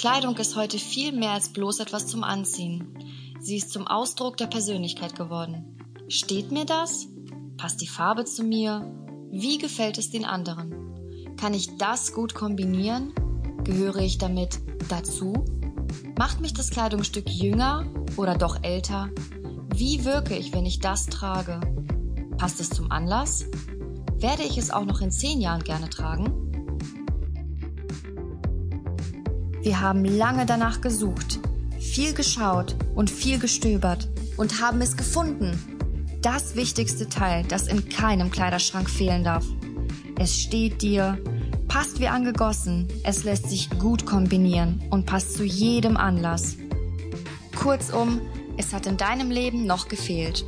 Kleidung ist heute viel mehr als bloß etwas zum Anziehen. Sie ist zum Ausdruck der Persönlichkeit geworden. Steht mir das? Passt die Farbe zu mir? Wie gefällt es den anderen? Kann ich das gut kombinieren? Gehöre ich damit dazu? Macht mich das Kleidungsstück jünger oder doch älter? Wie wirke ich, wenn ich das trage? Passt es zum Anlass? Werde ich es auch noch in zehn Jahren gerne tragen? Wir haben lange danach gesucht, viel geschaut und viel gestöbert und haben es gefunden. Das wichtigste Teil, das in keinem Kleiderschrank fehlen darf. Es steht dir, passt wie angegossen, es lässt sich gut kombinieren und passt zu jedem Anlass. Kurzum, es hat in deinem Leben noch gefehlt.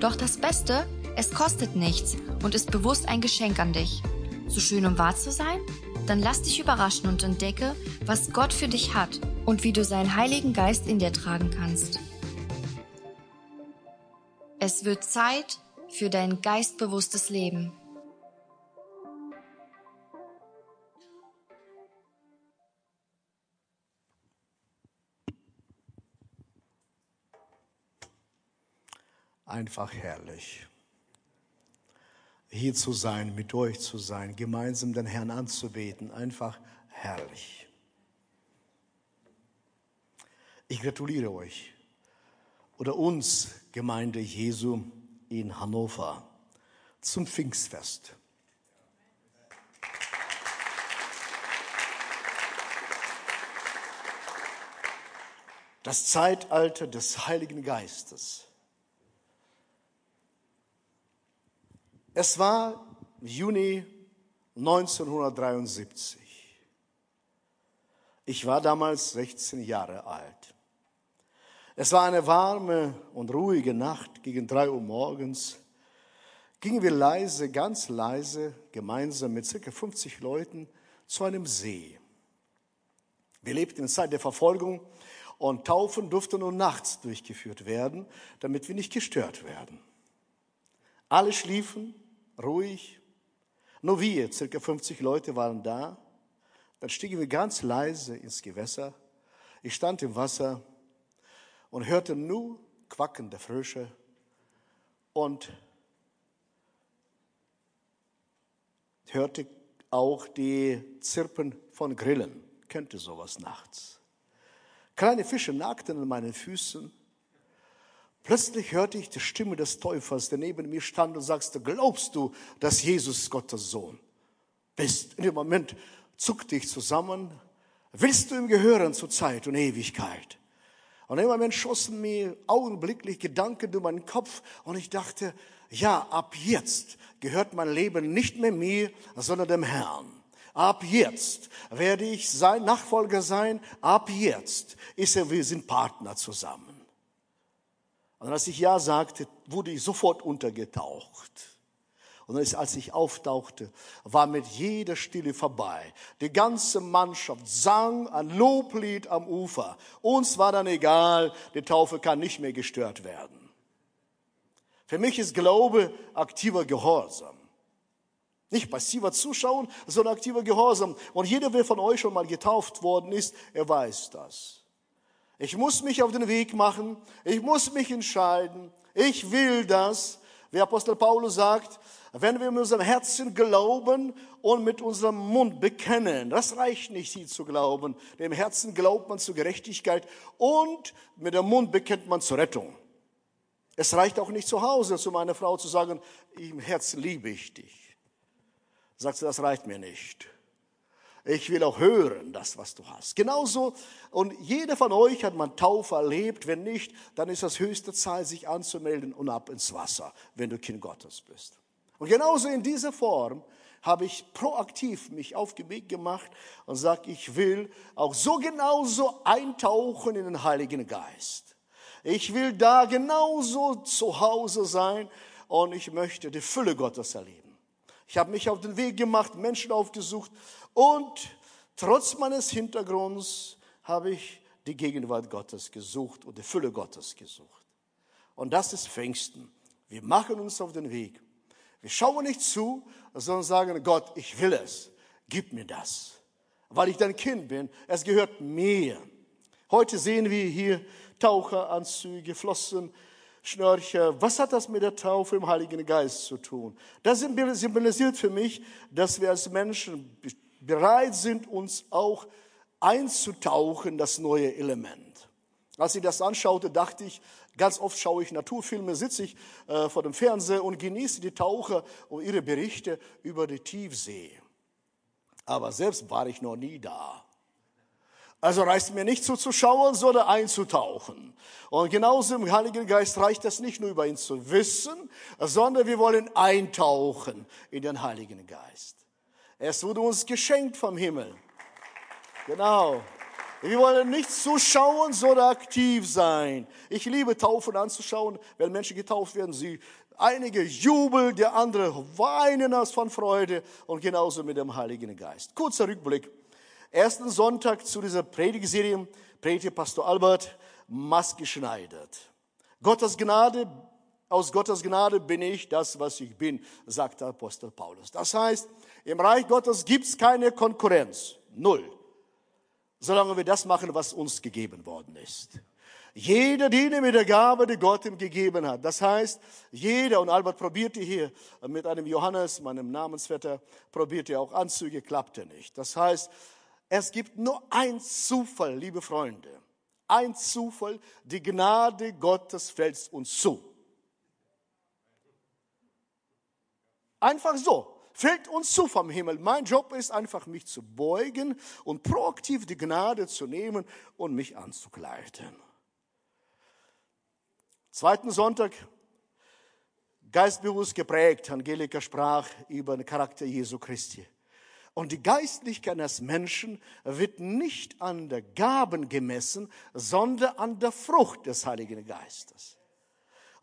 Doch das Beste, es kostet nichts und ist bewusst ein Geschenk an dich. So schön um wahr zu sein? Dann lass dich überraschen und entdecke, was Gott für dich hat und wie du seinen Heiligen Geist in dir tragen kannst. Es wird Zeit für dein geistbewusstes Leben. Einfach herrlich hier zu sein, mit euch zu sein, gemeinsam den Herrn anzubeten. Einfach herrlich. Ich gratuliere euch oder uns, Gemeinde Jesu in Hannover, zum Pfingstfest. Das Zeitalter des Heiligen Geistes Es war Juni 1973. Ich war damals 16 Jahre alt. Es war eine warme und ruhige Nacht gegen drei Uhr morgens. Gingen wir leise, ganz leise, gemeinsam mit circa 50 Leuten zu einem See. Wir lebten in Zeit der Verfolgung und Taufen durften nur nachts durchgeführt werden, damit wir nicht gestört werden. Alle schliefen, ruhig. Nur wir, circa 50 Leute waren da. Dann stiegen wir ganz leise ins Gewässer. Ich stand im Wasser und hörte nur Quacken der Frösche und hörte auch die Zirpen von Grillen. Kennt ihr sowas nachts? Kleine Fische nagten an meinen Füßen Plötzlich hörte ich die Stimme des Täufers, der neben mir stand und sagte, glaubst du, dass Jesus Gottes Sohn bist? In dem Moment zuckte ich zusammen. Willst du ihm gehören zur Zeit und Ewigkeit? Und in dem Moment schossen mir augenblicklich Gedanken durch meinen Kopf und ich dachte, ja, ab jetzt gehört mein Leben nicht mehr mir, sondern dem Herrn. Ab jetzt werde ich sein Nachfolger sein. Ab jetzt ist er, wir sind Partner zusammen. Und als ich Ja sagte, wurde ich sofort untergetaucht. Und als ich auftauchte, war mit jeder Stille vorbei. Die ganze Mannschaft sang ein Loblied am Ufer. Uns war dann egal, die Taufe kann nicht mehr gestört werden. Für mich ist Glaube aktiver Gehorsam. Nicht passiver Zuschauen, sondern aktiver Gehorsam. Und jeder, der von euch schon mal getauft worden ist, er weiß das. Ich muss mich auf den Weg machen. Ich muss mich entscheiden. Ich will das. Wie Apostel Paulus sagt, wenn wir mit unserem Herzen glauben und mit unserem Mund bekennen, das reicht nicht, sie zu glauben. Dem Herzen glaubt man zur Gerechtigkeit und mit dem Mund bekennt man zur Rettung. Es reicht auch nicht zu Hause zu meiner Frau zu sagen, im Herzen liebe ich dich. Sagt sie, das reicht mir nicht. Ich will auch hören, das, was du hast. Genauso, und jeder von euch hat man Taufe erlebt. Wenn nicht, dann ist das höchste Zeit, sich anzumelden und ab ins Wasser, wenn du Kind Gottes bist. Und genauso in dieser Form habe ich proaktiv mich auf den Weg gemacht und sage, ich will auch so genauso eintauchen in den Heiligen Geist. Ich will da genauso zu Hause sein und ich möchte die Fülle Gottes erleben. Ich habe mich auf den Weg gemacht, Menschen aufgesucht und trotz meines Hintergrunds habe ich die Gegenwart Gottes gesucht und die Fülle Gottes gesucht. Und das ist Pfingsten. Wir machen uns auf den Weg. Wir schauen nicht zu, sondern sagen, Gott, ich will es. Gib mir das. weil ich dein Kind bin. Es gehört mir. Heute sehen wir hier Taucheranzüge, Flossen, Schnörcher. Was hat das mit der Taufe im Heiligen Geist zu tun? Das symbolisiert für mich, dass wir als Menschen bereit sind, uns auch einzutauchen, das neue Element. Als ich das anschaute, dachte ich, ganz oft schaue ich Naturfilme, sitze ich äh, vor dem Fernseher und genieße die Taucher und ihre Berichte über die Tiefsee. Aber selbst war ich noch nie da. Also reicht mir nicht zuzuschauen, sondern einzutauchen. Und genauso im Heiligen Geist reicht es nicht nur über ihn zu wissen, sondern wir wollen eintauchen in den Heiligen Geist. Es wurde uns geschenkt vom Himmel. Genau. Wir wollen nicht zuschauen, sondern aktiv sein. Ich liebe Taufen anzuschauen, wenn Menschen getauft werden. Sie, einige jubeln, der andere weinen aus von Freude und genauso mit dem Heiligen Geist. Kurzer Rückblick ersten Sonntag zu dieser Predigserie predigte Pastor Albert maßgeschneidert. Gottes Gnade, aus Gottes Gnade bin ich das, was ich bin, sagt der Apostel Paulus. Das heißt, im Reich Gottes gibt's keine Konkurrenz. Null. Solange wir das machen, was uns gegeben worden ist. Jeder diene mit der Gabe, die Gott ihm gegeben hat. Das heißt, jeder, und Albert probierte hier mit einem Johannes, meinem Namensvetter, probierte auch Anzüge, klappte nicht. Das heißt, es gibt nur ein Zufall, liebe Freunde. Ein Zufall, die Gnade Gottes fällt uns zu. Einfach so. Fällt uns zu vom Himmel. Mein Job ist einfach, mich zu beugen und proaktiv die Gnade zu nehmen und mich anzukleiden. Zweiten Sonntag, geistbewusst geprägt, Angelika sprach über den Charakter Jesu Christi. Und die Geistlichkeit eines Menschen wird nicht an der Gaben gemessen, sondern an der Frucht des Heiligen Geistes.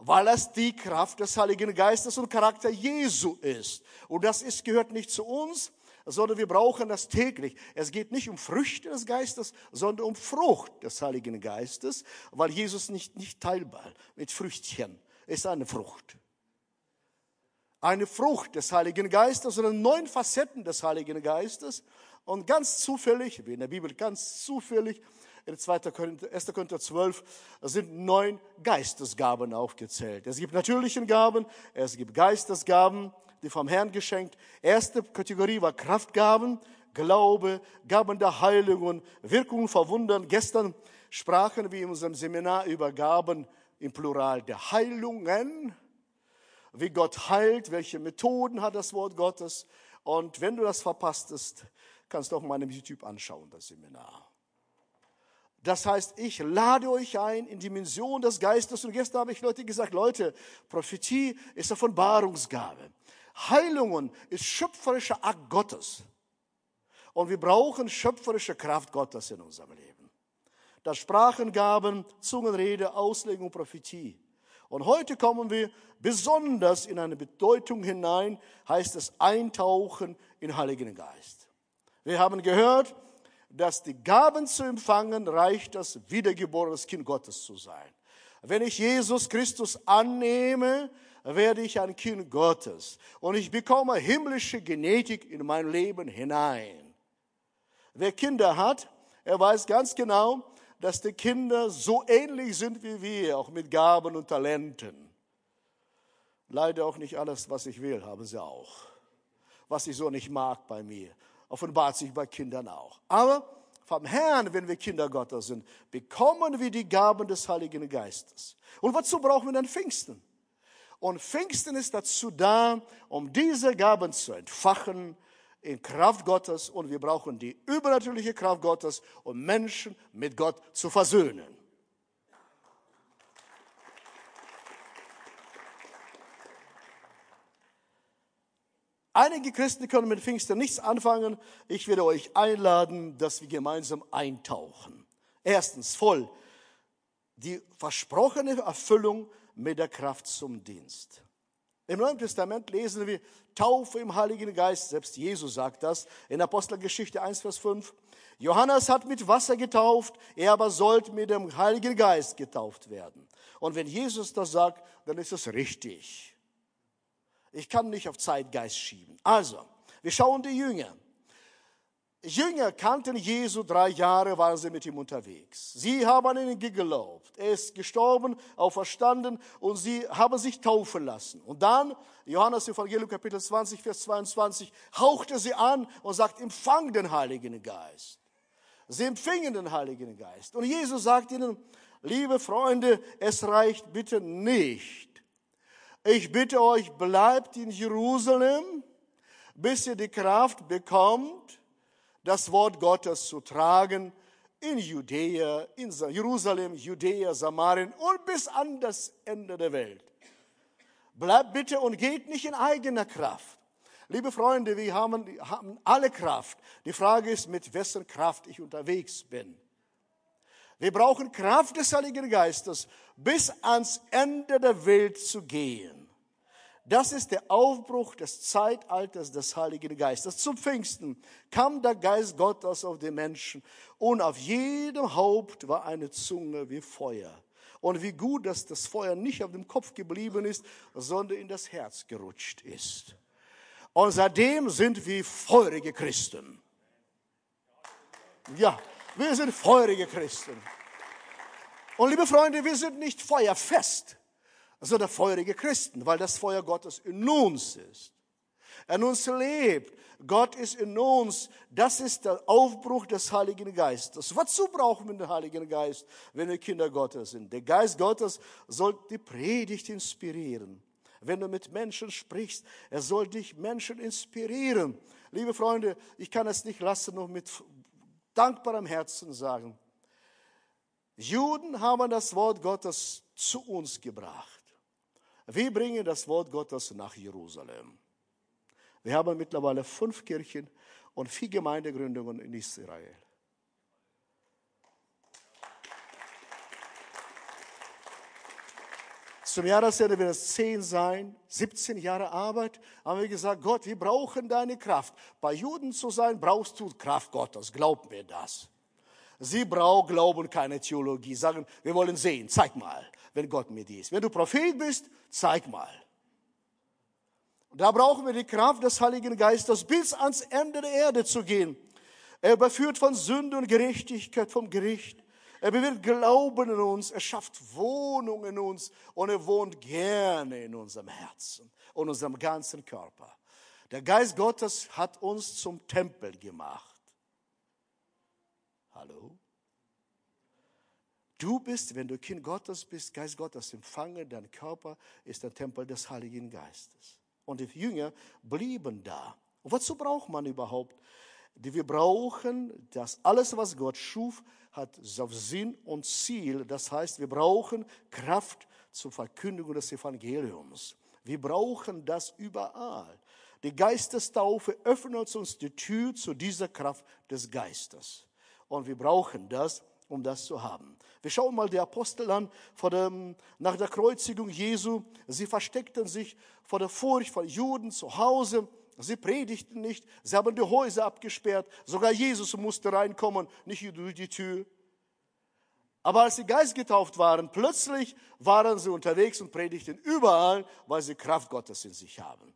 Weil es die Kraft des Heiligen Geistes und Charakter Jesu ist. Und das ist, gehört nicht zu uns, sondern wir brauchen das täglich. Es geht nicht um Früchte des Geistes, sondern um Frucht des Heiligen Geistes, weil Jesus nicht, nicht teilbar mit Früchtchen ist eine Frucht eine Frucht des Heiligen Geistes oder neun Facetten des Heiligen Geistes. Und ganz zufällig, wie in der Bibel ganz zufällig, in 2. Korinther, 1. Korinther 12 sind neun Geistesgaben aufgezählt. Es gibt natürlichen Gaben, es gibt Geistesgaben, die vom Herrn geschenkt. Erste Kategorie war Kraftgaben, Glaube, Gaben der Heilung und Wirkung verwundern. Gestern sprachen wir in unserem Seminar über Gaben im Plural der Heilungen wie Gott heilt, welche Methoden hat das Wort Gottes. Und wenn du das verpasst hast, kannst du auch meinem YouTube anschauen, das Seminar. Das heißt, ich lade euch ein in Dimension des Geistes. Und gestern habe ich Leute gesagt, Leute, Prophetie ist Offenbarungsgabe. Heilungen ist schöpferischer Akt Gottes. Und wir brauchen schöpferische Kraft Gottes in unserem Leben. Das Sprachengaben, Zungenrede, Auslegung, Prophetie. Und heute kommen wir besonders in eine Bedeutung hinein, heißt es Eintauchen in Heiligen Geist. Wir haben gehört, dass die Gaben zu empfangen reicht, das wiedergeborenes Kind Gottes zu sein. Wenn ich Jesus Christus annehme, werde ich ein Kind Gottes und ich bekomme himmlische Genetik in mein Leben hinein. Wer Kinder hat, er weiß ganz genau, dass die Kinder so ähnlich sind wie wir, auch mit Gaben und Talenten. Leider auch nicht alles, was ich will, haben sie auch. Was ich so nicht mag bei mir, offenbart sich bei Kindern auch. Aber vom Herrn, wenn wir Kinder Gottes sind, bekommen wir die Gaben des Heiligen Geistes. Und wozu brauchen wir dann Pfingsten? Und Pfingsten ist dazu da, um diese Gaben zu entfachen, in Kraft Gottes und wir brauchen die übernatürliche Kraft Gottes, um Menschen mit Gott zu versöhnen. Einige Christen können mit Pfingsten nichts anfangen. Ich werde euch einladen, dass wir gemeinsam eintauchen. Erstens voll die versprochene Erfüllung mit der Kraft zum Dienst. Im Neuen Testament lesen wir Taufe im Heiligen Geist. Selbst Jesus sagt das in Apostelgeschichte 1, Vers 5. Johannes hat mit Wasser getauft, er aber sollte mit dem Heiligen Geist getauft werden. Und wenn Jesus das sagt, dann ist es richtig. Ich kann nicht auf Zeitgeist schieben. Also, wir schauen die Jünger. Jünger kannten Jesu drei Jahre, waren sie mit ihm unterwegs. Sie haben an ihn geglaubt. Er ist gestorben, auferstanden und sie haben sich taufen lassen. Und dann, Johannes Evangelium Kapitel 20, Vers 22, hauchte sie an und sagt, empfang den Heiligen Geist. Sie empfingen den Heiligen Geist. Und Jesus sagt ihnen, liebe Freunde, es reicht bitte nicht. Ich bitte euch, bleibt in Jerusalem, bis ihr die Kraft bekommt, das Wort Gottes zu tragen in Judäa, in Jerusalem, Judäa, Samarien und bis an das Ende der Welt. Bleibt bitte und geht nicht in eigener Kraft. Liebe Freunde, wir haben, haben alle Kraft. Die Frage ist, mit wessen Kraft ich unterwegs bin. Wir brauchen Kraft des Heiligen Geistes, bis ans Ende der Welt zu gehen. Das ist der Aufbruch des Zeitalters des Heiligen Geistes. Zum Pfingsten kam der Geist Gottes auf die Menschen und auf jedem Haupt war eine Zunge wie Feuer. Und wie gut, dass das Feuer nicht auf dem Kopf geblieben ist, sondern in das Herz gerutscht ist. Und seitdem sind wir feurige Christen. Ja, wir sind feurige Christen. Und liebe Freunde, wir sind nicht feuerfest sondern feurige Christen, weil das Feuer Gottes in uns ist. In uns lebt. Gott ist in uns. Das ist der Aufbruch des Heiligen Geistes. Wozu brauchen wir den Heiligen Geist, wenn wir Kinder Gottes sind? Der Geist Gottes soll die Predigt inspirieren. Wenn du mit Menschen sprichst, er soll dich Menschen inspirieren. Liebe Freunde, ich kann es nicht lassen, noch mit dankbarem Herzen sagen. Juden haben das Wort Gottes zu uns gebracht. Wir bringen das Wort Gottes nach Jerusalem. Wir haben mittlerweile fünf Kirchen und vier Gemeindegründungen in Israel. Zum Jahresende wird es zehn sein, 17 Jahre Arbeit. Haben wir gesagt, Gott, wir brauchen deine Kraft. Bei Juden zu sein, brauchst du Kraft Gottes. Glaub mir das. Sie brauchen Glauben, keine Theologie. Sagen, wir wollen sehen. Zeig mal, wenn Gott mit dir ist. Wenn du Prophet bist, zeig mal. Da brauchen wir die Kraft des Heiligen Geistes, bis ans Ende der Erde zu gehen. Er überführt von Sünde und Gerechtigkeit vom Gericht. Er bewirkt Glauben in uns. Er schafft Wohnung in uns. Und er wohnt gerne in unserem Herzen und unserem ganzen Körper. Der Geist Gottes hat uns zum Tempel gemacht. Hallo? Du bist, wenn du Kind Gottes bist, Geist Gottes empfangen, dein Körper ist der Tempel des Heiligen Geistes. Und die Jünger blieben da. Und wozu braucht man überhaupt? Wir brauchen, dass alles, was Gott schuf, hat Sinn und Ziel. Das heißt, wir brauchen Kraft zur Verkündigung des Evangeliums. Wir brauchen das überall. Die Geistestaufe öffnet uns die Tür zu dieser Kraft des Geistes. Und wir brauchen das, um das zu haben. Wir schauen mal die Apostel an, dem, nach der Kreuzigung Jesu. Sie versteckten sich vor der Furcht von Juden zu Hause. Sie predigten nicht. Sie haben die Häuser abgesperrt. Sogar Jesus musste reinkommen, nicht durch die Tür. Aber als sie Geist getauft waren, plötzlich waren sie unterwegs und predigten überall, weil sie Kraft Gottes in sich haben.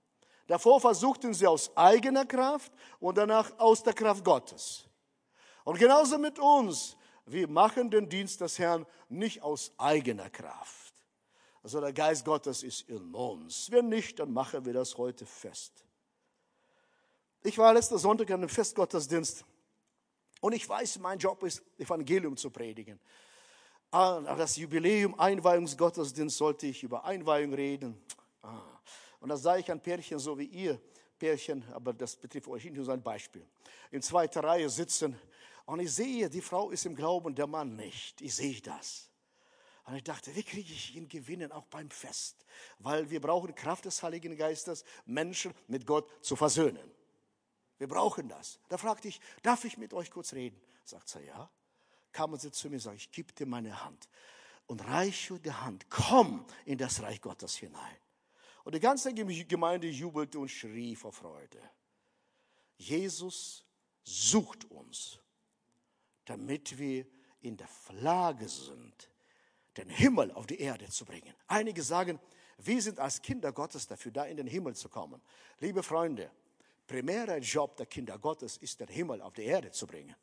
Davor versuchten sie aus eigener Kraft und danach aus der Kraft Gottes. Und genauso mit uns. Wir machen den Dienst des Herrn nicht aus eigener Kraft. Also der Geist Gottes ist in uns. Wenn nicht, dann machen wir das heute fest. Ich war letzten Sonntag an einem Festgottesdienst und ich weiß, mein Job ist, Evangelium zu predigen. Ah, das Jubiläum Einweihungsgottesdienst sollte ich über Einweihung reden. Ah. Und da sah ich ein Pärchen so wie ihr Pärchen, aber das betrifft euch nicht nur ein Beispiel. In zweiter Reihe sitzen und ich sehe, die Frau ist im Glauben, der Mann nicht. Ich sehe das. Und ich dachte, wie kriege ich ihn gewinnen, auch beim Fest? Weil wir brauchen Kraft des Heiligen Geistes, Menschen mit Gott zu versöhnen. Wir brauchen das. Da fragte ich, darf ich mit euch kurz reden? Sagt sie, ja. Kamen sie zu mir und sagten, ich gebe dir meine Hand. Und reiche die Hand, komm in das Reich Gottes hinein. Und die ganze Gemeinde jubelte und schrie vor Freude. Jesus sucht uns damit wir in der Lage sind, den Himmel auf die Erde zu bringen. Einige sagen, wir sind als Kinder Gottes dafür da, in den Himmel zu kommen. Liebe Freunde, primärer Job der Kinder Gottes ist, den Himmel auf die Erde zu bringen.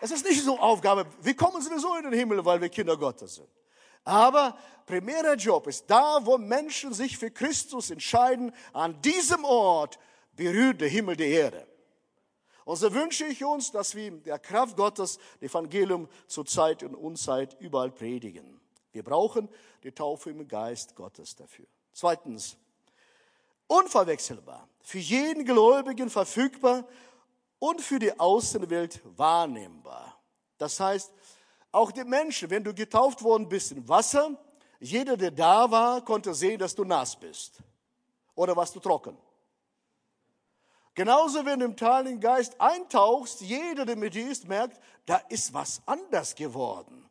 Es ist nicht so Aufgabe, wir kommen sowieso in den Himmel, weil wir Kinder Gottes sind. Aber primärer Job ist da, wo Menschen sich für Christus entscheiden, an diesem Ort berührt der Himmel die Erde. Und so wünsche ich uns, dass wir der Kraft Gottes das Evangelium zur Zeit und Unzeit überall predigen. Wir brauchen die Taufe im Geist Gottes dafür. Zweitens, unverwechselbar, für jeden Gläubigen verfügbar und für die Außenwelt wahrnehmbar. Das heißt, auch die Menschen, wenn du getauft worden bist in Wasser, jeder, der da war, konnte sehen, dass du nass bist. Oder warst du trocken. Genauso, wenn du im Heiligen Geist eintauchst, jeder, der mit dir ist, merkt, da ist was anders geworden.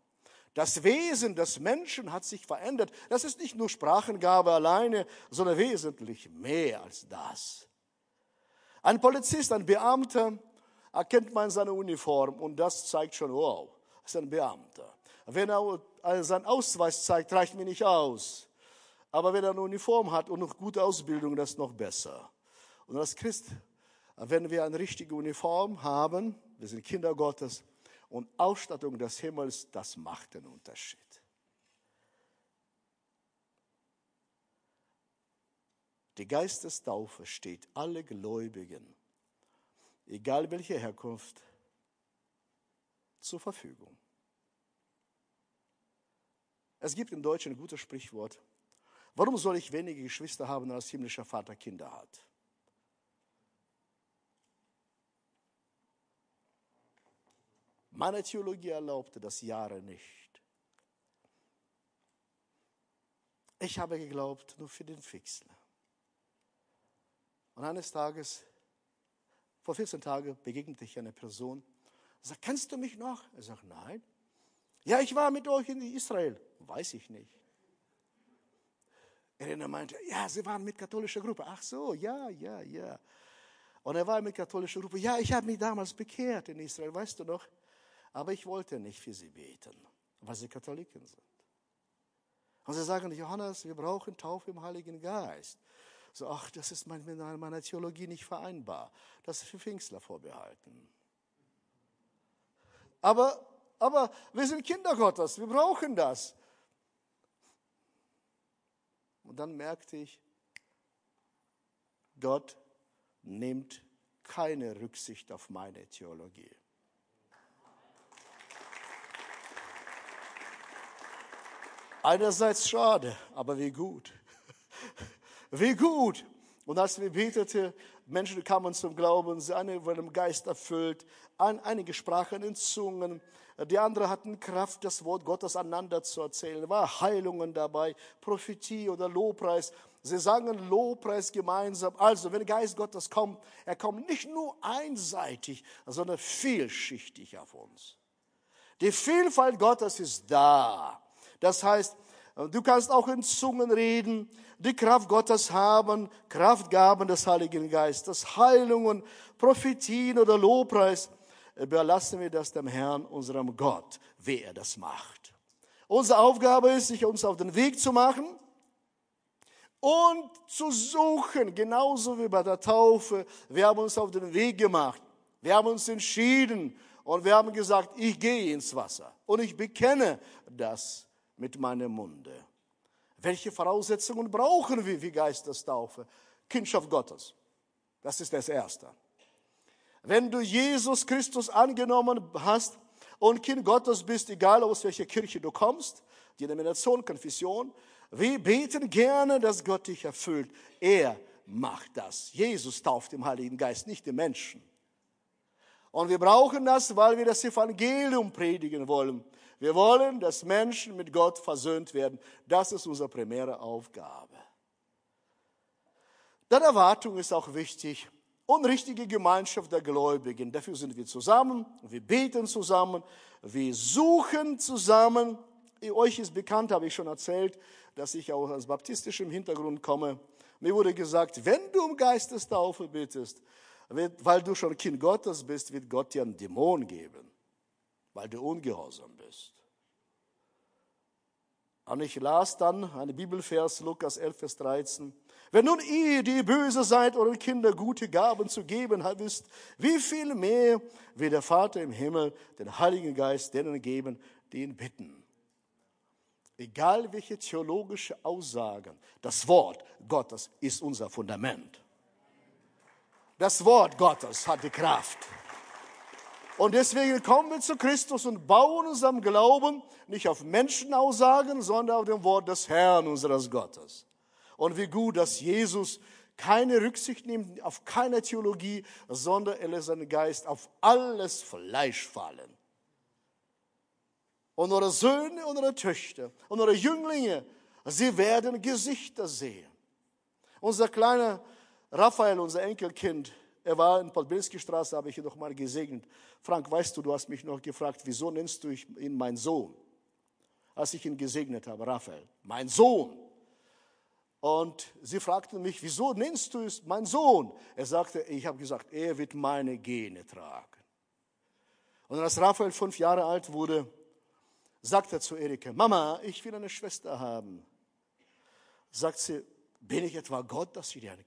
Das Wesen des Menschen hat sich verändert. Das ist nicht nur Sprachengabe alleine, sondern wesentlich mehr als das. Ein Polizist, ein Beamter, erkennt man seine Uniform und das zeigt schon, wow, ist ein Beamter. Wenn er seinen Ausweis zeigt, reicht mir nicht aus. Aber wenn er eine Uniform hat und noch gute Ausbildung, das ist noch besser. Und als Christ, wenn wir eine richtige Uniform haben, wir sind Kinder Gottes und Ausstattung des Himmels, das macht den Unterschied. Die Geistestaufe steht alle Gläubigen, egal welche Herkunft, zur Verfügung. Es gibt im Deutschen ein gutes Sprichwort. Warum soll ich wenige Geschwister haben, als himmlischer Vater Kinder hat? Meine Theologie erlaubte das Jahre nicht. Ich habe geglaubt nur für den Fixler. Und eines Tages, vor 14 Tagen, begegnete ich einer Person, sagt, kennst du mich noch? Er sagt, nein. Ja, ich war mit euch in Israel. Weiß ich nicht. Er meinte, ja, sie waren mit katholischer Gruppe. Ach so, ja, ja, ja. Und er war mit katholischer Gruppe. Ja, ich habe mich damals bekehrt in Israel, weißt du noch? Aber ich wollte nicht für sie beten, weil sie Katholiken sind. Und sie sagen, Johannes, wir brauchen Taufe im Heiligen Geist. So, ach, das ist mit meiner Theologie nicht vereinbar. Das ist für Pfingstler vorbehalten. Aber, aber wir sind Kinder Gottes, wir brauchen das. Und dann merkte ich, Gott nimmt keine Rücksicht auf meine Theologie. Einerseits schade, aber wie gut. Wie gut. Und als wir beteten, Menschen kamen zum Glauben, sie eine wurden Geist erfüllt, einige sprachen in Zungen, die anderen hatten Kraft, das Wort Gottes aneinander zu erzählen. War Heilungen dabei, Prophetie oder Lobpreis. Sie sangen Lobpreis gemeinsam. Also, wenn der Geist Gottes kommt, er kommt nicht nur einseitig, sondern vielschichtig auf uns. Die Vielfalt Gottes ist da. Das heißt, du kannst auch in Zungen reden, die Kraft Gottes haben, Kraftgaben des Heiligen Geistes, Heilungen, Prophetien oder Lobpreis. Überlassen wir das dem Herrn, unserem Gott, wie er das macht. Unsere Aufgabe ist, sich uns auf den Weg zu machen und zu suchen, genauso wie bei der Taufe. Wir haben uns auf den Weg gemacht. Wir haben uns entschieden und wir haben gesagt, ich gehe ins Wasser und ich bekenne das mit meinem Munde. Welche Voraussetzungen brauchen wir für Geistestaufe? Kindschaft Gottes. Das ist das Erste. Wenn du Jesus Christus angenommen hast und Kind Gottes bist, egal aus welcher Kirche du kommst, Denomination, Konfession, wir beten gerne, dass Gott dich erfüllt. Er macht das. Jesus tauft im Heiligen Geist, nicht die Menschen. Und wir brauchen das, weil wir das Evangelium predigen wollen. Wir wollen, dass Menschen mit Gott versöhnt werden. Das ist unsere primäre Aufgabe. Dann Erwartung ist auch wichtig und richtige Gemeinschaft der Gläubigen. Dafür sind wir zusammen, wir beten zusammen, wir suchen zusammen. Euch ist bekannt, habe ich schon erzählt, dass ich auch aus baptistischem Hintergrund komme. Mir wurde gesagt, wenn du um Geistestaufe bittest, weil du schon Kind Gottes bist, wird Gott dir einen Dämon geben weil du ungehorsam bist. Und ich las dann einen Bibelvers, Lukas 11, Vers 13. Wenn nun ihr, die böse seid, euren Kindern gute Gaben zu geben wisst, wie viel mehr wird der Vater im Himmel den Heiligen Geist denen geben, die ihn bitten. Egal welche theologische Aussagen, das Wort Gottes ist unser Fundament. Das Wort Gottes hat die Kraft. Und deswegen kommen wir zu Christus und bauen unseren Glauben nicht auf Menschenaussagen, sondern auf dem Wort des Herrn, unseres Gottes. Und wie gut, dass Jesus keine Rücksicht nimmt auf keine Theologie, sondern er lässt seinen Geist auf alles Fleisch fallen. Und eure Söhne und eure Töchter und eure Jünglinge, sie werden Gesichter sehen. Unser kleiner Raphael, unser Enkelkind, er war in Podbilski Straße, habe ich ihn noch mal gesegnet. Frank, weißt du, du hast mich noch gefragt, wieso nennst du ihn mein Sohn? Als ich ihn gesegnet habe, Raphael, mein Sohn. Und sie fragten mich, wieso nennst du es mein Sohn? Er sagte, ich habe gesagt, er wird meine Gene tragen. Und als Raphael fünf Jahre alt wurde, sagte er zu Erika, Mama, ich will eine Schwester haben. Sagt sie, bin ich etwa Gott, dass ich dir ein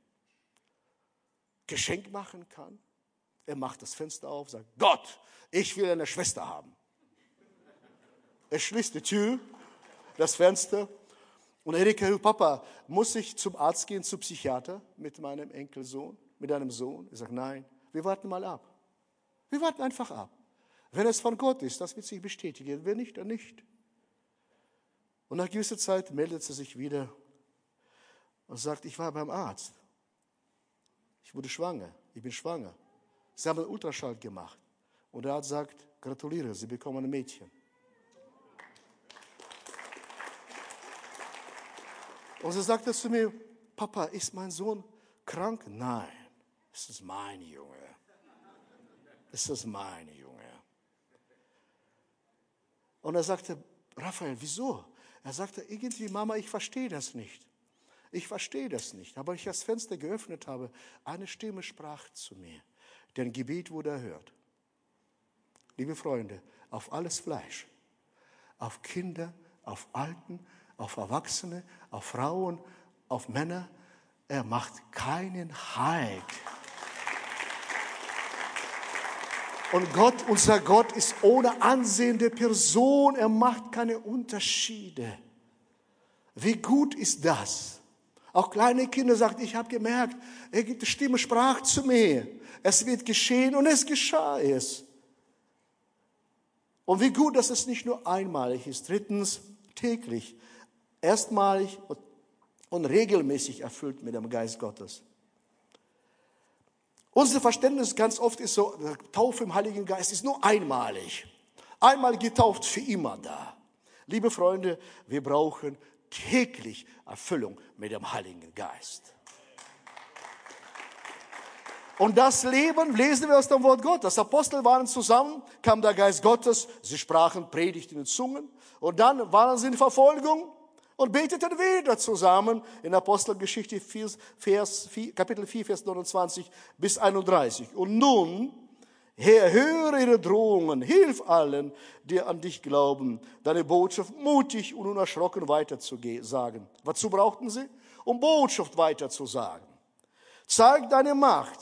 Geschenk machen kann? Er macht das Fenster auf, sagt, Gott, ich will eine Schwester haben. Er schließt die Tür, das Fenster und Erika, Papa, muss ich zum Arzt gehen, zum Psychiater mit meinem Enkelsohn, mit einem Sohn? Er sagt, nein, wir warten mal ab. Wir warten einfach ab. Wenn es von Gott ist, das wird sich bestätigen. Wenn nicht, dann nicht. Und nach gewisser Zeit meldet sie sich wieder und sagt, ich war beim Arzt. Ich wurde schwanger. Ich bin schwanger. Sie haben einen Ultraschall gemacht. Und der Arzt sagt, gratuliere, Sie bekommen ein Mädchen. Und sie sagte zu mir, Papa, ist mein Sohn krank? Nein, es ist mein Junge. Es ist mein Junge. Und er sagte, Raphael, wieso? Er sagte, irgendwie, Mama, ich verstehe das nicht. Ich verstehe das nicht. Aber ich das Fenster geöffnet habe, eine Stimme sprach zu mir. Dein Gebet wurde erhört. Liebe Freunde, auf alles Fleisch, auf Kinder, auf Alten, auf Erwachsene, auf Frauen, auf Männer. Er macht keinen Halt. Und Gott, unser Gott ist ohne Ansehen der Person. Er macht keine Unterschiede. Wie gut ist das? Auch kleine Kinder sagen, ich habe gemerkt, die Stimme sprach zu mir. Es wird geschehen und es geschah es. Und wie gut, dass es nicht nur einmalig ist. Drittens, täglich erstmalig und regelmäßig erfüllt mit dem Geist Gottes. Unser Verständnis ganz oft ist so, Taufe im Heiligen Geist ist nur einmalig. Einmal getauft, für immer da. Liebe Freunde, wir brauchen täglich Erfüllung mit dem Heiligen Geist. Und das Leben lesen wir aus dem Wort Gottes. Apostel waren zusammen, kam der Geist Gottes, sie sprachen, predigten in Zungen und dann waren sie in Verfolgung und beteten wieder zusammen in Apostelgeschichte 4, Vers 4, Kapitel 4, Vers 29 bis 31. Und nun, Herr, höre ihre Drohungen, hilf allen, die an dich glauben, deine Botschaft mutig und unerschrocken weiterzusagen. Wozu brauchten sie? Um Botschaft weiterzusagen. Zeig deine Macht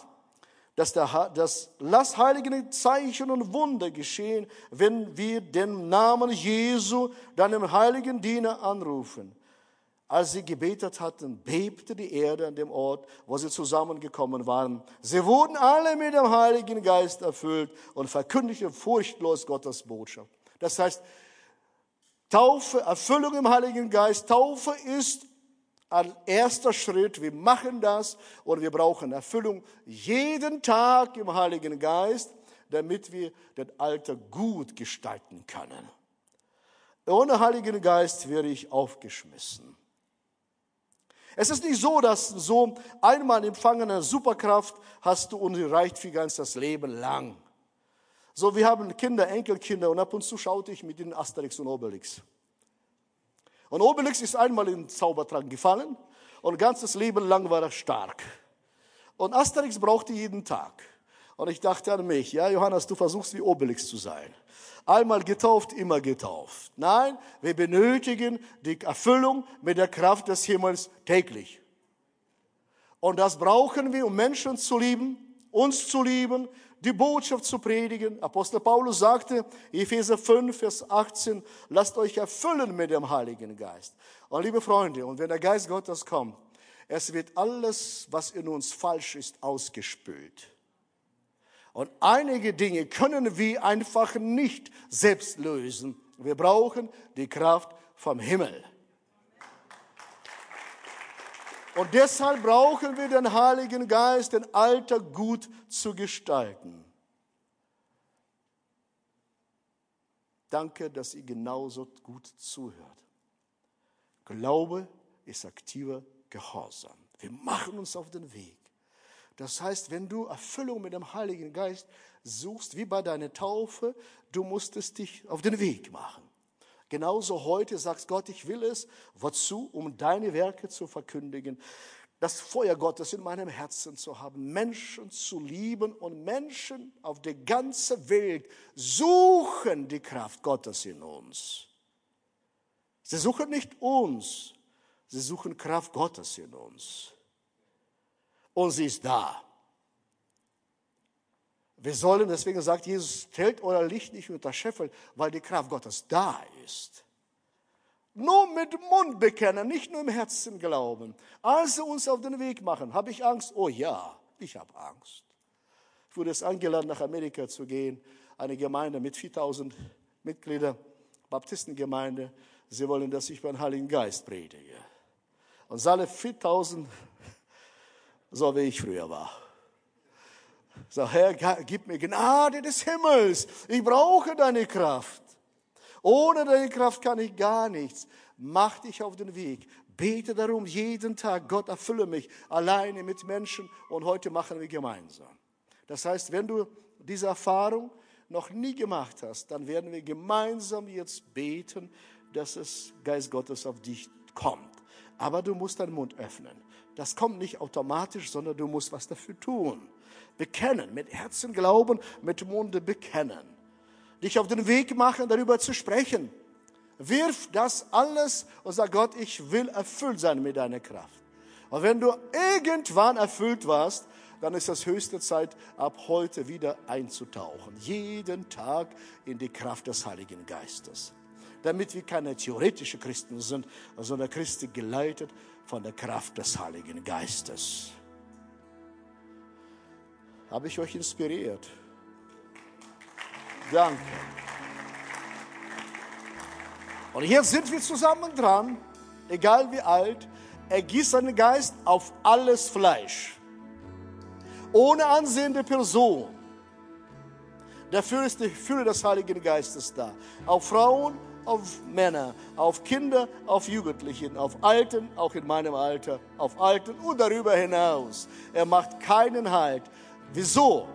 dass, der, dass lass heilige Zeichen und Wunder geschehen, wenn wir den Namen Jesu, deinem heiligen Diener, anrufen. Als sie gebetet hatten, bebte die Erde an dem Ort, wo sie zusammengekommen waren. Sie wurden alle mit dem Heiligen Geist erfüllt und verkündigten furchtlos Gottes Botschaft. Das heißt, Taufe, Erfüllung im Heiligen Geist, Taufe ist ein erster Schritt. Wir machen das und wir brauchen Erfüllung jeden Tag im Heiligen Geist, damit wir das Alter gut gestalten können. Ohne Heiligen Geist wäre ich aufgeschmissen. Es ist nicht so, dass so einmal empfangene Superkraft hast du und sie reicht für ganz das Leben lang. So, wir haben Kinder, Enkelkinder und ab und zu schaute ich mit den Asterix und Obelix. Und Obelix ist einmal in den Zaubertrank gefallen und ganzes Leben lang war er stark. Und Asterix brauchte jeden Tag. Und ich dachte an mich, ja, Johannes, du versuchst wie Obelix zu sein. Einmal getauft, immer getauft. Nein, wir benötigen die Erfüllung mit der Kraft des Himmels täglich. Und das brauchen wir, um Menschen zu lieben, uns zu lieben, die Botschaft zu predigen. Apostel Paulus sagte, Epheser 5, Vers 18, lasst euch erfüllen mit dem Heiligen Geist. Und liebe Freunde, und wenn der Geist Gottes kommt, es wird alles, was in uns falsch ist, ausgespült. Und einige Dinge können wir einfach nicht selbst lösen. Wir brauchen die Kraft vom Himmel. Und deshalb brauchen wir den Heiligen Geist, den Alltag gut zu gestalten. Danke, dass ihr genauso gut zuhört. Glaube ist aktiver Gehorsam. Wir machen uns auf den Weg. Das heißt, wenn du Erfüllung mit dem Heiligen Geist suchst, wie bei deiner Taufe, du musstest dich auf den Weg machen. Genauso heute sagst Gott, ich will es. Wozu? Um deine Werke zu verkündigen. Das Feuer Gottes in meinem Herzen zu haben, Menschen zu lieben und Menschen auf der ganzen Welt suchen die Kraft Gottes in uns. Sie suchen nicht uns, sie suchen Kraft Gottes in uns und sie ist da. Wir sollen, deswegen sagt Jesus, stellt euer Licht nicht unter Scheffel, weil die Kraft Gottes da ist. Nur mit Mund bekennen, nicht nur im Herzen glauben. Also uns auf den Weg machen. Habe ich Angst? Oh ja, ich habe Angst. Ich wurde jetzt eingeladen, nach Amerika zu gehen. Eine Gemeinde mit 4000 Mitgliedern, Baptistengemeinde. Sie wollen, dass ich beim Heiligen Geist predige. Und alle 4000 so wie ich früher war. So, Herr, gib mir Gnade des Himmels. Ich brauche deine Kraft. Ohne deine Kraft kann ich gar nichts. Mach dich auf den Weg. Bete darum jeden Tag. Gott erfülle mich alleine mit Menschen und heute machen wir gemeinsam. Das heißt, wenn du diese Erfahrung noch nie gemacht hast, dann werden wir gemeinsam jetzt beten, dass es Geist Gottes auf dich kommt. Aber du musst deinen Mund öffnen. Das kommt nicht automatisch, sondern du musst was dafür tun. Bekennen, mit Herzen glauben, mit Munde bekennen. Dich auf den Weg machen, darüber zu sprechen. Wirf das alles und sag Gott, ich will erfüllt sein mit deiner Kraft. Und wenn du irgendwann erfüllt warst, dann ist das höchste Zeit, ab heute wieder einzutauchen. Jeden Tag in die Kraft des Heiligen Geistes. Damit wir keine theoretischen Christen sind, sondern Christen geleitet von der Kraft des Heiligen Geistes. Habe ich euch inspiriert? Danke. Und jetzt sind wir zusammen dran, egal wie alt. Er gießt seinen Geist auf alles Fleisch. Ohne ansehende Person. Dafür ist die Fülle des Heiligen Geistes da. Auf Frauen, auf Männer, auf Kinder, auf Jugendlichen, auf Alten, auch in meinem Alter, auf Alten und darüber hinaus. Er macht keinen Halt. Wieso?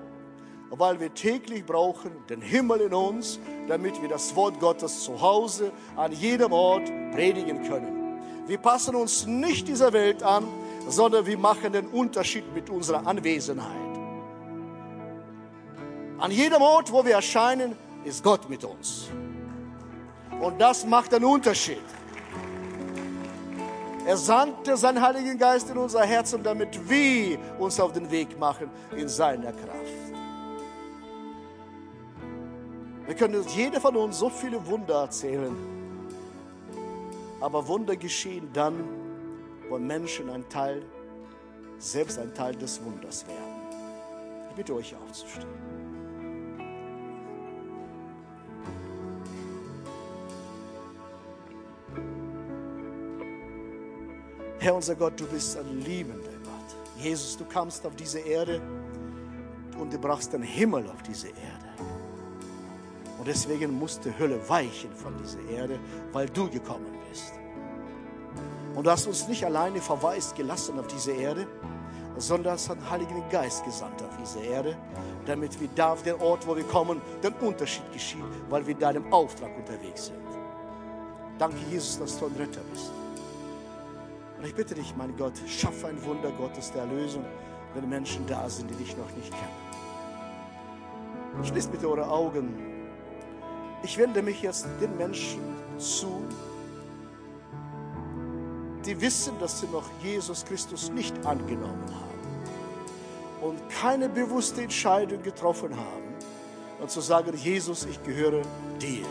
Weil wir täglich brauchen den Himmel in uns, damit wir das Wort Gottes zu Hause an jedem Ort predigen können. Wir passen uns nicht dieser Welt an, sondern wir machen den Unterschied mit unserer Anwesenheit. An jedem Ort, wo wir erscheinen, ist Gott mit uns. Und das macht einen Unterschied. Er sandte seinen Heiligen Geist in unser Herzen, damit wir uns auf den Weg machen in seiner Kraft. Wir können jeder von uns so viele Wunder erzählen. Aber Wunder geschehen dann, wo Menschen ein Teil, selbst ein Teil des Wunders werden. Ich bitte euch aufzustehen. Herr unser Gott, du bist ein liebender Gott. Jesus, du kamst auf diese Erde und du brachst den Himmel auf diese Erde. Und deswegen musste Hölle weichen von dieser Erde, weil du gekommen bist. Und du hast uns nicht alleine verwaist gelassen auf diese Erde, sondern hast einen Heiligen Geist gesandt auf diese Erde, damit wir da auf den Ort, wo wir kommen, den Unterschied geschieht, weil wir in deinem Auftrag unterwegs sind. Danke, Jesus, dass du ein Retter bist. Und ich bitte dich, mein Gott, schaffe ein Wunder Gottes der Erlösung, wenn Menschen da sind, die dich noch nicht kennen. Schließt bitte eure Augen. Ich wende mich jetzt den Menschen zu, die wissen, dass sie noch Jesus Christus nicht angenommen haben und keine bewusste Entscheidung getroffen haben und zu sagen, Jesus, ich gehöre dir.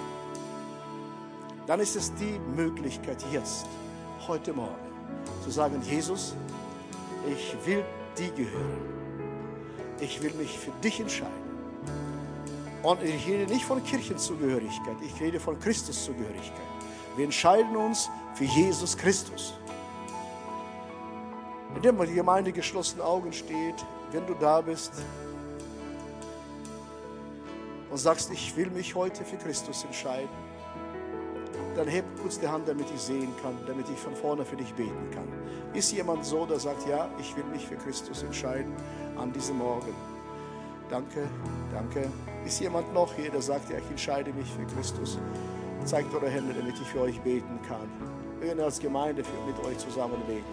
Dann ist es die Möglichkeit jetzt, heute Morgen, zu sagen, Jesus, ich will dir gehören. Ich will mich für dich entscheiden. Und ich rede nicht von Kirchenzugehörigkeit, ich rede von Christuszugehörigkeit. Wir entscheiden uns für Jesus Christus. Indem die Gemeinde geschlossenen Augen steht, wenn du da bist und sagst, ich will mich heute für Christus entscheiden, dann heb kurz die Hand, damit ich sehen kann, damit ich von vorne für dich beten kann. Ist jemand so, der sagt, ja, ich will mich für Christus entscheiden an diesem Morgen? Danke, danke. Ist jemand noch hier, der sagt, ja, ich entscheide mich für Christus? Zeigt eure Hände, damit ich für euch beten kann. Wir werden als Gemeinde mit euch zusammen beten.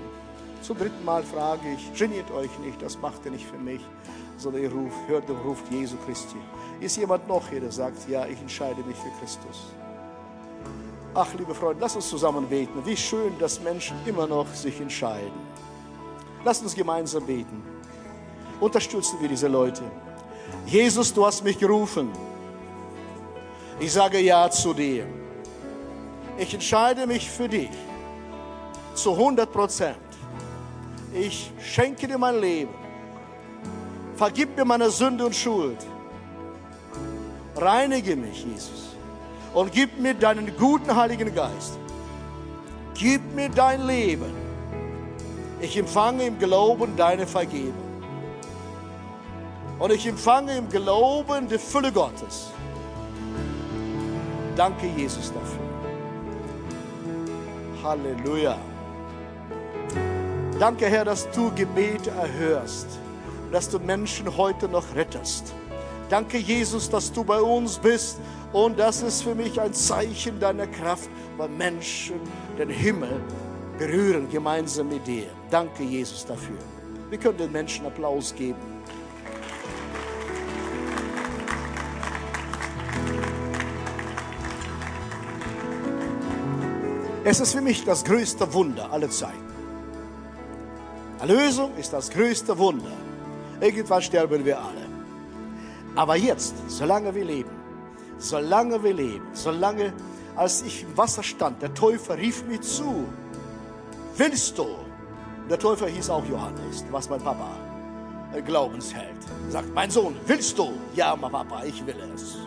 Zum dritten Mal frage ich, geniert euch nicht, das macht ihr nicht für mich, sondern ihr ruft, hört den Ruf Jesu Christi. Ist jemand noch hier, der sagt, ja, ich entscheide mich für Christus? Ach, liebe Freunde, lass uns zusammen beten. Wie schön, dass Menschen immer noch sich entscheiden. Lass uns gemeinsam beten. Unterstützen wir diese Leute. Jesus, du hast mich gerufen. Ich sage Ja zu dir. Ich entscheide mich für dich zu 100 Prozent. Ich schenke dir mein Leben. Vergib mir meine Sünde und Schuld. Reinige mich, Jesus. Und gib mir deinen guten Heiligen Geist. Gib mir dein Leben. Ich empfange im Glauben deine Vergebung. Und ich empfange im Glauben die Fülle Gottes. Danke, Jesus, dafür. Halleluja. Danke, Herr, dass du Gebete erhörst, dass du Menschen heute noch rettest. Danke, Jesus, dass du bei uns bist und das ist für mich ein Zeichen deiner Kraft, weil Menschen den Himmel berühren gemeinsam mit dir. Danke, Jesus, dafür. Wir können den Menschen Applaus geben. Es ist für mich das größte Wunder aller Zeiten. Erlösung ist das größte Wunder. Irgendwann sterben wir alle. Aber jetzt, solange wir leben, solange wir leben, solange, als ich im Wasser stand, der Täufer rief mir zu, willst du? Der Täufer hieß auch Johannes, was mein Papa Glaubensheld. Sagt, mein Sohn, willst du? Ja, mein Papa, ich will es.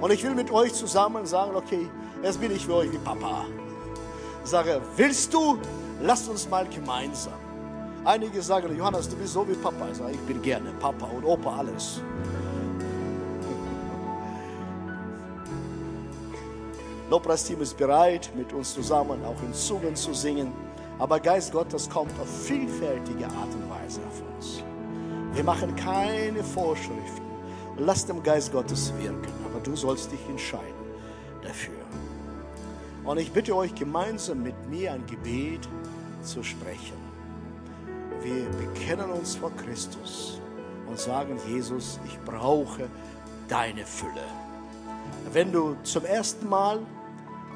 Und ich will mit euch zusammen sagen, okay, jetzt bin ich für euch wie Papa. Sage, willst du? Lasst uns mal gemeinsam Einige sagen, Johannes, du bist so wie Papa. Ich sage, ich bin gerne Papa und Opa, alles. Lobpreisteam ist bereit, mit uns zusammen auch in Zungen zu singen. Aber Geist Gottes kommt auf vielfältige Art und Weise auf uns. Wir machen keine Vorschriften. Lass dem Geist Gottes wirken, aber du sollst dich entscheiden dafür. Und ich bitte euch gemeinsam mit mir ein Gebet zu sprechen wir bekennen uns vor Christus und sagen, Jesus, ich brauche deine Fülle. Wenn du zum ersten Mal,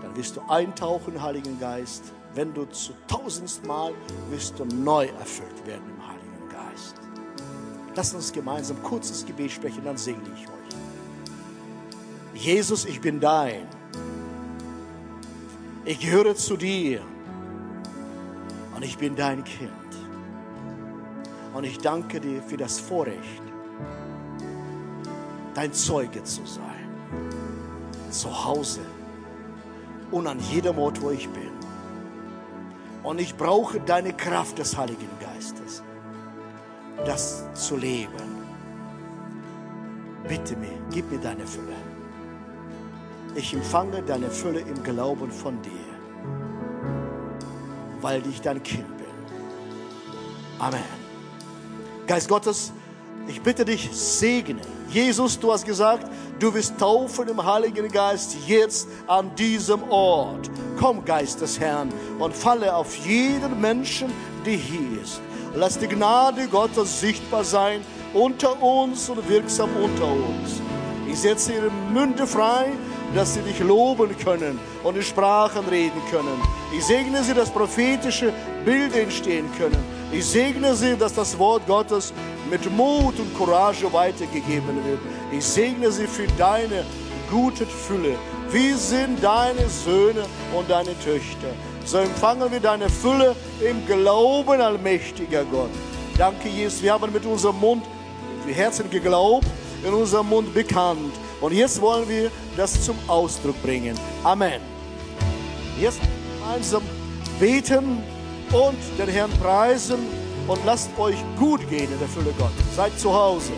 dann wirst du eintauchen, Heiligen Geist. Wenn du zu tausendsten Mal, wirst du neu erfüllt werden im Heiligen Geist. Lass uns gemeinsam ein kurzes Gebet sprechen, dann segne ich euch. Jesus, ich bin dein. Ich gehöre zu dir und ich bin dein Kind. Und ich danke dir für das Vorrecht, dein Zeuge zu sein. Zu Hause und an jedem Ort, wo ich bin. Und ich brauche deine Kraft des Heiligen Geistes, das zu leben. Bitte mir, gib mir deine Fülle. Ich empfange deine Fülle im Glauben von dir, weil ich dein Kind bin. Amen. Geist Gottes, ich bitte dich, segne. Jesus, du hast gesagt, du wirst taufen im Heiligen Geist jetzt an diesem Ort. Komm, Geist des Herrn, und falle auf jeden Menschen, der hier ist. Lass die Gnade Gottes sichtbar sein unter uns und wirksam unter uns. Ich setze ihre Münde frei, dass sie dich loben können und in Sprachen reden können. Ich segne sie, dass prophetische Bilder entstehen können. Ich segne sie, dass das Wort Gottes mit Mut und Courage weitergegeben wird. Ich segne sie für deine gute Fülle. Wir sind deine Söhne und deine Töchter. So empfangen wir deine Fülle im Glauben, allmächtiger Gott. Danke, Jesus. Wir haben mit unserem Mund, mit Herzen geglaubt, in unserem Mund bekannt. Und jetzt wollen wir das zum Ausdruck bringen. Amen. Jetzt gemeinsam beten und den Herrn preisen und lasst euch gut gehen in der Fülle Gottes. Seid zu Hause.